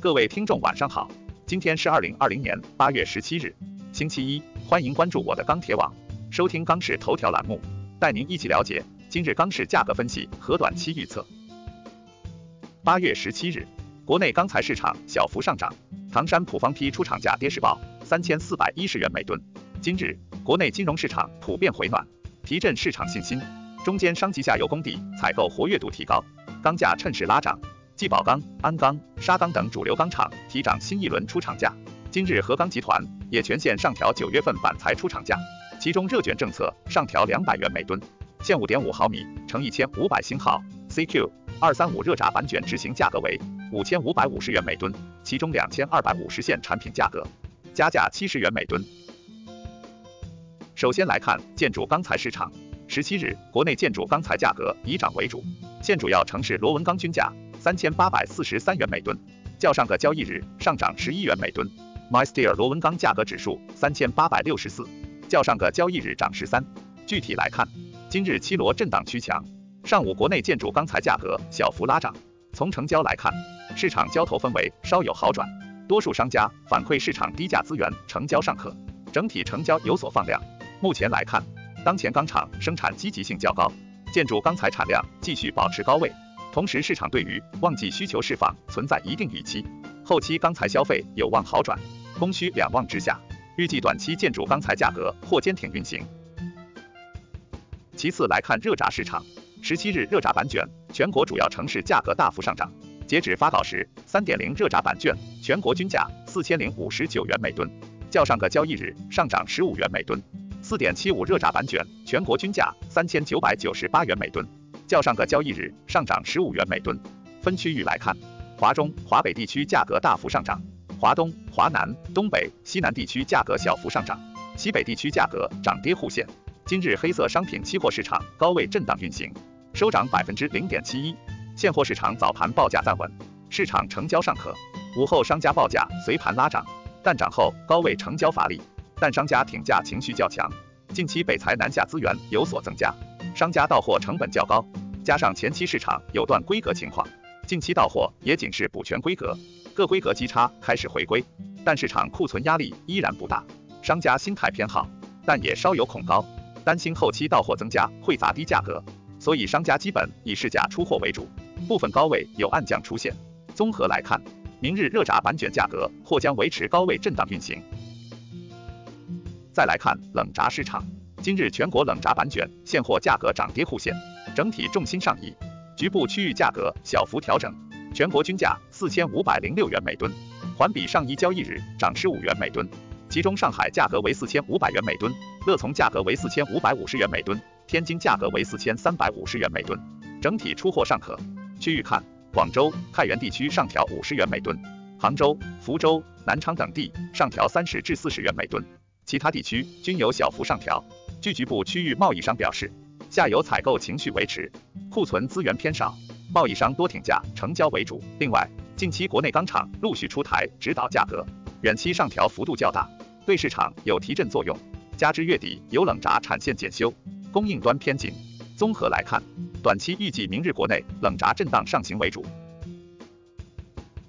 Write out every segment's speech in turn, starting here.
各位听众晚上好，今天是二零二零年八月十七日，星期一，欢迎关注我的钢铁网，收听钢市头条栏目，带您一起了解今日钢市价格分析和短期预测。八月十七日，国内钢材市场小幅上涨，唐山普方坯出厂价跌势报三千四百一十元每吨。今日，国内金融市场普遍回暖，提振市场信心，中间商及下游工地采购活跃度提高，钢价趁势拉涨。继宝钢、鞍钢、沙钢等主流钢厂提涨新一轮出厂价，今日河钢集团也全线上调九月份板材出厂价，其中热卷政策上调两百元每吨，现五点五毫米乘一千五百星号 CQ 二三五热轧板卷执行价格为五千五百五十元每吨，其中两千二百五十线产品价格加价七十元每吨。首先来看建筑钢材市场，十七日国内建筑钢材价格以涨为主，现主要城市螺纹钢均价。三千八百四十三元每吨，较上个交易日上涨十一元每吨。MySteel 螺纹钢价格指数三千八百六十四，较上个交易日涨十三。具体来看，今日七螺震荡趋强，上午国内建筑钢材价格小幅拉涨。从成交来看，市场交投氛围稍有好转，多数商家反馈市场低价资源成交尚可，整体成交有所放量。目前来看，当前钢厂生产积极性较高，建筑钢材产量继续保持高位。同时，市场对于旺季需求释放存在一定预期，后期钢材消费有望好转，供需两旺之下，预计短期建筑钢材价格或坚挺运行。其次来看热轧市场，十七日热轧板卷全国主要城市价格大幅上涨，截止发稿时，三点零热轧板卷全国均价四千零五十九元每吨，较上个交易日上涨十五元每吨；四点七五热轧板卷全国均价三千九百九十八元每吨。较上个交易日上涨十五元每吨。分区域来看，华中、华北地区价格大幅上涨，华东、华南、东北、西南地区价格小幅上涨，西北地区价格涨跌互现。今日黑色商品期货市场高位震荡运行，收涨百分之零点七一。现货市场早盘报价暂稳，市场成交尚可。午后商家报价随盘拉涨，但涨后高位成交乏力，但商家挺价情绪较强。近期北材南下资源有所增加。商家到货成本较高，加上前期市场有断规格情况，近期到货也仅是补全规格，各规格基差开始回归，但市场库存压力依然不大，商家心态偏好，但也稍有恐高，担心后期到货增加会砸低价格，所以商家基本以市价出货为主，部分高位有暗降出现。综合来看，明日热轧板卷价格或将维持高位震荡运行。再来看冷轧市场。今日全国冷轧板卷现货价格涨跌互现，整体重心上移，局部区域价格小幅调整，全国均价四千五百零六元每吨，环比上一交易日涨十五元每吨。其中上海价格为四千五百元每吨，乐从价格为四千五百五十元每吨，天津价格为四千三百五十元每吨，整体出货尚可。区域看，广州、太原地区上调五十元每吨，杭州、福州、南昌等地上调三十至四十元每吨，其他地区均有小幅上调。据局部区域贸易商表示，下游采购情绪维持，库存资源偏少，贸易商多挺价成交为主。另外，近期国内钢厂陆续出台指导价格，远期上调幅度较大，对市场有提振作用。加之月底有冷轧产线检修，供应端偏紧。综合来看，短期预计明日国内冷轧震荡上行为主。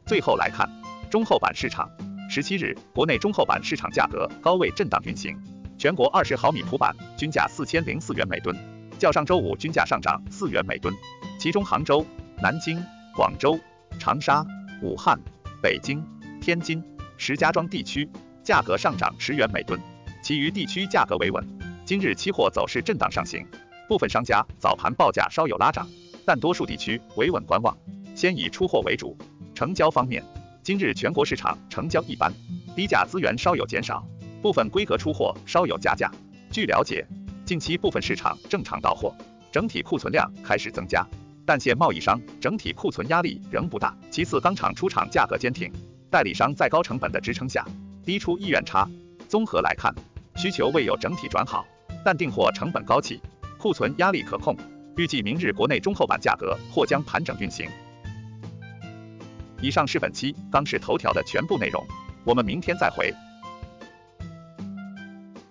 最后来看中厚板市场，十七日国内中厚板市场价格高位震荡运行。全国二十毫米普板均价四千零四元每吨，较上周五均价上涨四元每吨。其中杭州、南京、广州、长沙、武汉、北京、天津、石家庄地区价格上涨十元每吨，其余地区价格维稳。今日期货走势震荡上行，部分商家早盘报价稍有拉涨，但多数地区维稳观望，先以出货为主。成交方面，今日全国市场成交一般，低价资源稍有减少。部分规格出货稍有加价。据了解，近期部分市场正常到货，整体库存量开始增加，但现贸易商整体库存压力仍不大。其次，钢厂出厂价格坚挺，代理商在高成本的支撑下，低出意愿差。综合来看，需求未有整体转好，但订货成本高企，库存压力可控。预计明日国内中厚板价格或将盘整运行。以上是本期钢市头条的全部内容，我们明天再会。